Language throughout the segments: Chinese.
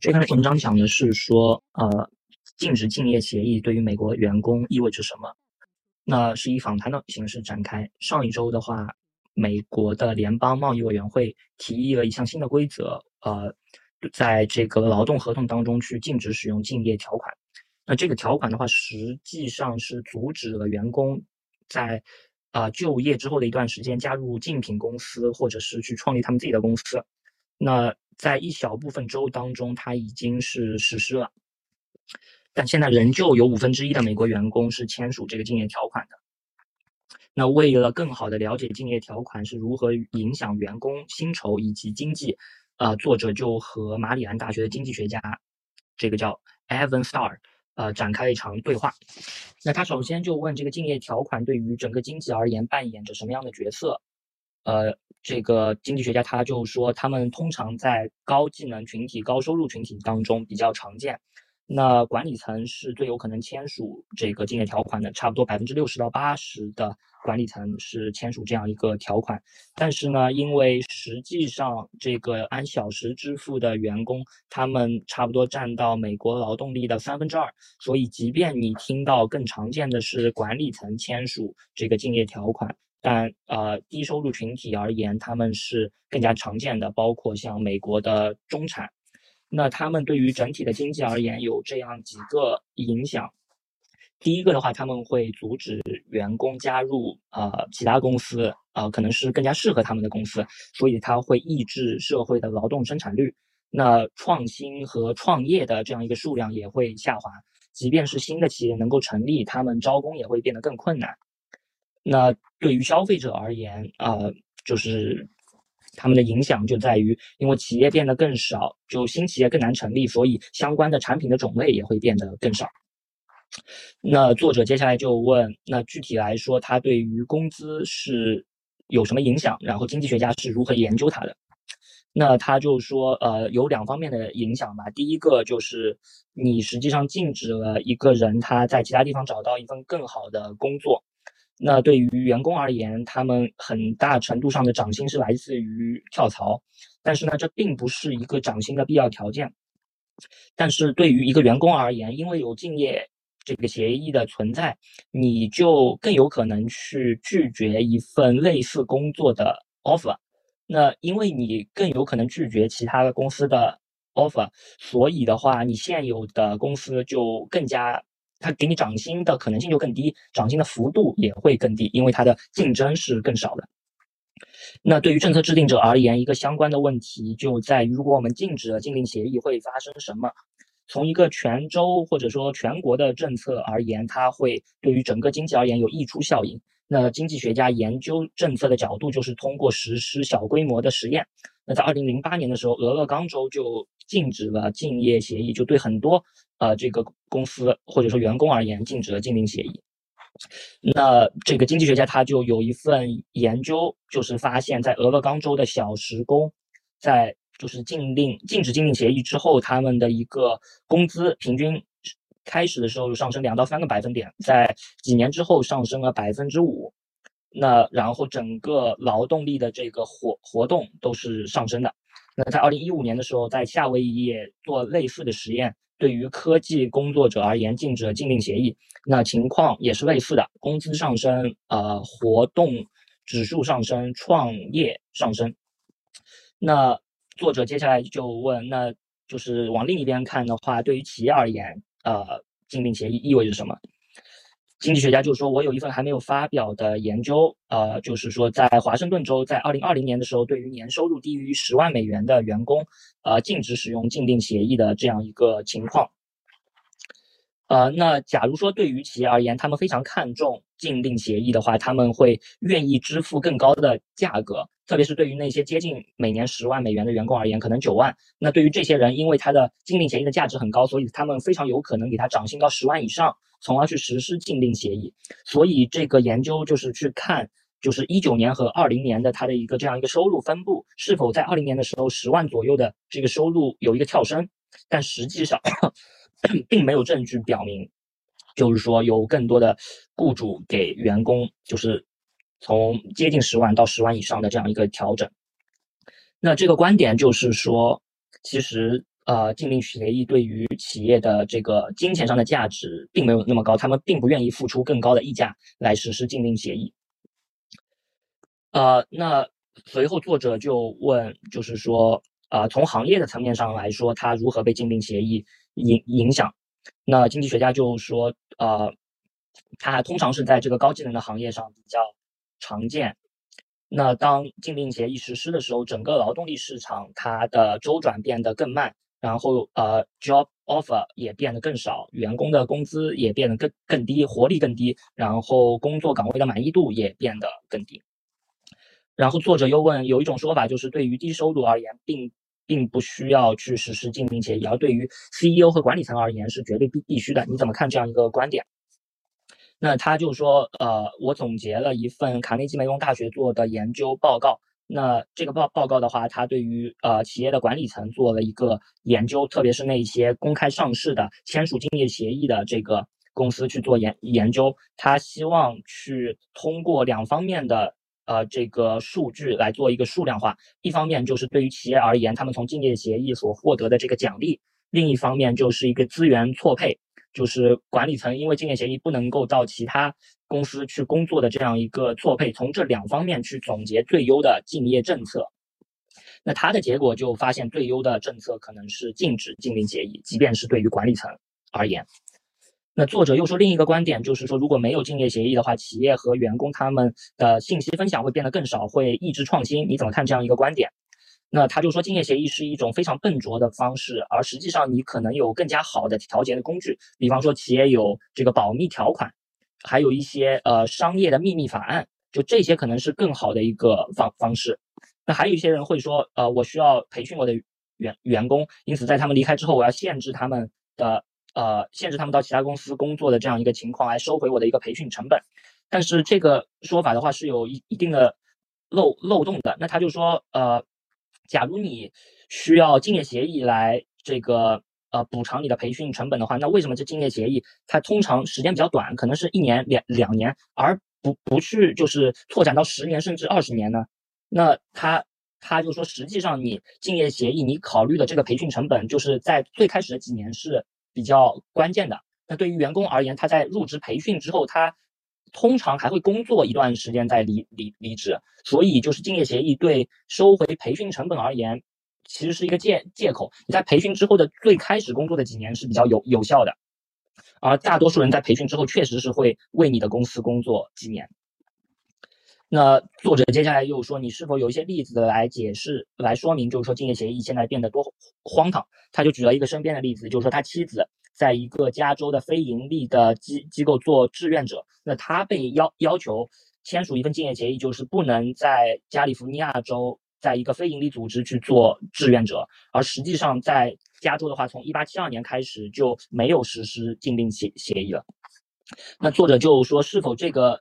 这篇文章讲的是说，呃，禁止竞业协议对于美国员工意味着什么？那是以访谈的形式展开。上一周的话，美国的联邦贸易委员会提议了一项新的规则，呃，在这个劳动合同当中去禁止使用竞业条款。那这个条款的话，实际上是阻止了员工在啊就业之后的一段时间加入竞品公司，或者是去创立他们自己的公司。那在一小部分州当中，它已经是实施了，但现在仍旧有五分之一的美国员工是签署这个竞业条款的。那为了更好的了解竞业条款是如何影响员工薪酬以及经济，呃，作者就和马里兰大学的经济学家，这个叫 Evan Starr，呃，展开了一场对话。那他首先就问这个竞业条款对于整个经济而言扮演着什么样的角色？呃，这个经济学家他就说，他们通常在高技能群体、高收入群体当中比较常见。那管理层是最有可能签署这个竞业条款的，差不多百分之六十到八十的管理层是签署这样一个条款。但是呢，因为实际上这个按小时支付的员工，他们差不多占到美国劳动力的三分之二，所以即便你听到更常见的是管理层签署这个竞业条款。但呃，低收入群体而言，他们是更加常见的，包括像美国的中产，那他们对于整体的经济而言有这样几个影响。第一个的话，他们会阻止员工加入呃其他公司，呃可能是更加适合他们的公司，所以它会抑制社会的劳动生产率。那创新和创业的这样一个数量也会下滑，即便是新的企业能够成立，他们招工也会变得更困难。那对于消费者而言，呃，就是他们的影响就在于，因为企业变得更少，就新企业更难成立，所以相关的产品的种类也会变得更少。那作者接下来就问，那具体来说，它对于工资是有什么影响？然后经济学家是如何研究它的？那他就说，呃，有两方面的影响吧。第一个就是你实际上禁止了一个人他在其他地方找到一份更好的工作。那对于员工而言，他们很大程度上的涨薪是来自于跳槽，但是呢，这并不是一个涨薪的必要条件。但是对于一个员工而言，因为有竞业这个协议的存在，你就更有可能去拒绝一份类似工作的 offer。那因为你更有可能拒绝其他的公司的 offer，所以的话，你现有的公司就更加。它给你涨薪的可能性就更低，涨薪的幅度也会更低，因为它的竞争是更少的。那对于政策制定者而言，一个相关的问题就在于，如果我们禁止了禁令协议，会发生什么？从一个全州或者说全国的政策而言，它会对于整个经济而言有溢出效应。那经济学家研究政策的角度就是通过实施小规模的实验。那在二零零八年的时候，俄勒冈州就禁止了竞业协议，就对很多呃这个公司或者说员工而言禁止了禁令协议。那这个经济学家他就有一份研究，就是发现，在俄勒冈州的小时工，在就是禁令禁止禁令协议之后，他们的一个工资平均开始的时候上升两到三个百分点，在几年之后上升了百分之五。那然后整个劳动力的这个活活动都是上升的。那在二零一五年的时候，在夏威夷也做类似的实验，对于科技工作者而言禁止了禁令协议，那情况也是类似的，工资上升，呃，活动指数上升，创业上升。那作者接下来就问，那就是往另一边看的话，对于企业而言，呃，禁令协议意味着什么？经济学家就说：“我有一份还没有发表的研究，呃，就是说，在华盛顿州，在二零二零年的时候，对于年收入低于十万美元的员工，呃，禁止使用禁令协议的这样一个情况。呃，那假如说对于企业而言，他们非常看重禁令协议的话，他们会愿意支付更高的价格，特别是对于那些接近每年十万美元的员工而言，可能九万。那对于这些人，因为他的禁令协议的价值很高，所以他们非常有可能给他涨薪到十万以上。”从而去实施禁令协议，所以这个研究就是去看，就是一九年和二零年的它的一个这样一个收入分布，是否在二零年的时候十万左右的这个收入有一个跳升，但实际上 并没有证据表明，就是说有更多的雇主给员工就是从接近十万到十万以上的这样一个调整。那这个观点就是说，其实。呃禁令协议对于企业的这个金钱上的价值并没有那么高，他们并不愿意付出更高的溢价来实施禁令协议。呃，那随后作者就问，就是说，呃，从行业的层面上来说，它如何被禁令协议影影响？那经济学家就说，呃，它通常是在这个高技能的行业上比较常见。那当禁令协议实施的时候，整个劳动力市场它的周转变得更慢，然后呃，job offer 也变得更少，员工的工资也变得更更低，活力更低，然后工作岗位的满意度也变得更低。然后作者又问，有一种说法就是对于低收入而言，并并不需要去实施禁令协议，而对于 CEO 和管理层而言是绝对必必须的。你怎么看这样一个观点？那他就说，呃，我总结了一份卡内基梅隆大学做的研究报告。那这个报报告的话，他对于呃企业的管理层做了一个研究，特别是那些公开上市的签署竞业协议的这个公司去做研研究。他希望去通过两方面的。呃，这个数据来做一个数量化，一方面就是对于企业而言，他们从竞业协议所获得的这个奖励；另一方面就是一个资源错配，就是管理层因为竞业协议不能够到其他公司去工作的这样一个错配。从这两方面去总结最优的竞业政策，那他的结果就发现最优的政策可能是禁止竞令协议，即便是对于管理层而言。那作者又说另一个观点，就是说如果没有竞业协议的话，企业和员工他们的信息分享会变得更少，会抑制创新。你怎么看这样一个观点？那他就说竞业协议是一种非常笨拙的方式，而实际上你可能有更加好的调节的工具，比方说企业有这个保密条款，还有一些呃商业的秘密法案，就这些可能是更好的一个方方式。那还有一些人会说，呃，我需要培训我的员员工，因此在他们离开之后，我要限制他们的。呃，限制他们到其他公司工作的这样一个情况，来收回我的一个培训成本。但是这个说法的话是有一一定的漏漏洞的。那他就说，呃，假如你需要竞业协议来这个呃补偿你的培训成本的话，那为什么这竞业协议它通常时间比较短，可能是一年两两年，而不不去就是拓展到十年甚至二十年呢？那他他就说，实际上你竞业协议你考虑的这个培训成本，就是在最开始的几年是。比较关键的。那对于员工而言，他在入职培训之后，他通常还会工作一段时间再离离离职。所以，就是竞业协议对收回培训成本而言，其实是一个借借口。你在培训之后的最开始工作的几年是比较有有效的，而大多数人在培训之后确实是会为你的公司工作几年。那作者接下来又说，你是否有一些例子来解释、来说明，就是说竞业协议现在变得多荒唐？他就举了一个身边的例子，就是说他妻子在一个加州的非盈利的机机构做志愿者，那他被要要求签署一份竞业协议，就是不能在加利福尼亚州在一个非盈利组织去做志愿者，而实际上在加州的话，从一八七二年开始就没有实施禁令协协议了。那作者就说，是否这个？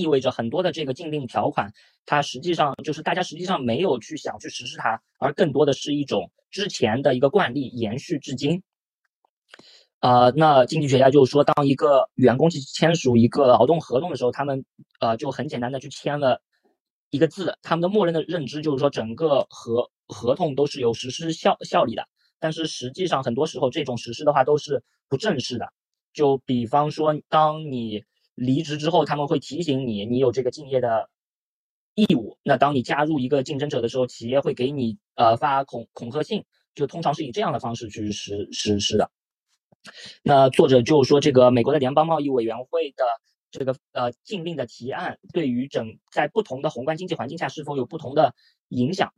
意味着很多的这个禁令条款，它实际上就是大家实际上没有去想去实施它，而更多的是一种之前的一个惯例延续至今。呃，那经济学家就是说，当一个员工去签署一个劳动合同的时候，他们呃就很简单的去签了一个字，他们的默认的认知就是说整个合合同都是有实施效效力的。但是实际上很多时候这种实施的话都是不正式的。就比方说，当你离职之后，他们会提醒你，你有这个敬业的义务。那当你加入一个竞争者的时候，企业会给你呃发恐恐吓信，就通常是以这样的方式去实实施的。那作者就说，这个美国的联邦贸易委员会的这个呃禁令的提案，对于整在不同的宏观经济环境下是否有不同的影响？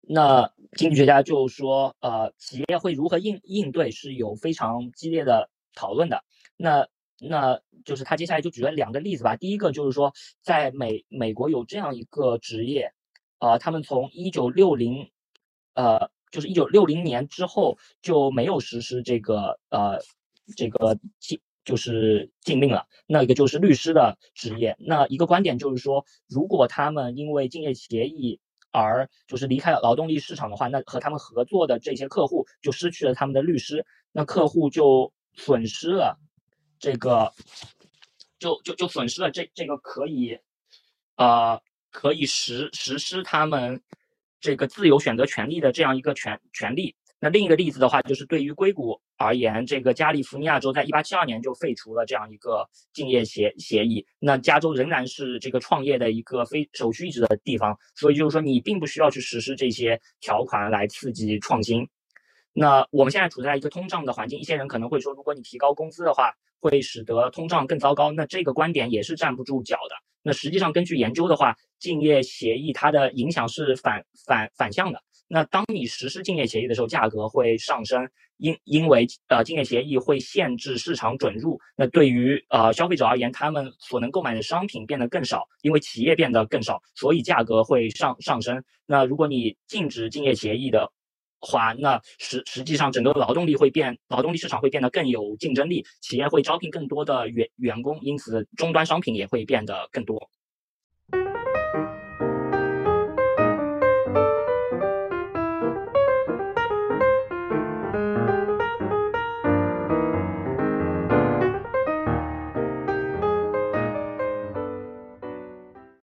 那经济学家就说，呃，企业会如何应应对是有非常激烈的讨论的。那那就是他接下来就举了两个例子吧。第一个就是说，在美美国有这样一个职业，呃，他们从一九六零，呃，就是一九六零年之后就没有实施这个呃这个禁就是禁令了。那一个就是律师的职业。那一个观点就是说，如果他们因为竞业协议而就是离开了劳动力市场的话，那和他们合作的这些客户就失去了他们的律师，那客户就损失了。这个就就就损失了这这个可以，呃，可以实实施他们这个自由选择权利的这样一个权权利。那另一个例子的话，就是对于硅谷而言，这个加利福尼亚州在一八七二年就废除了这样一个竞业协协议。那加州仍然是这个创业的一个非首屈一指的地方，所以就是说你并不需要去实施这些条款来刺激创新。那我们现在处在一个通胀的环境，一些人可能会说，如果你提高工资的话，会使得通胀更糟糕。那这个观点也是站不住脚的。那实际上根据研究的话，竞业协议它的影响是反反反向的。那当你实施竞业协议的时候，价格会上升，因因为呃竞业协议会限制市场准入，那对于呃消费者而言，他们所能购买的商品变得更少，因为企业变得更少，所以价格会上上升。那如果你禁止竞业协议的话，那实实际上整个劳动力会变，劳动力市场会变得更有竞争力，企业会招聘更多的员员工，因此终端商品也会变得更多。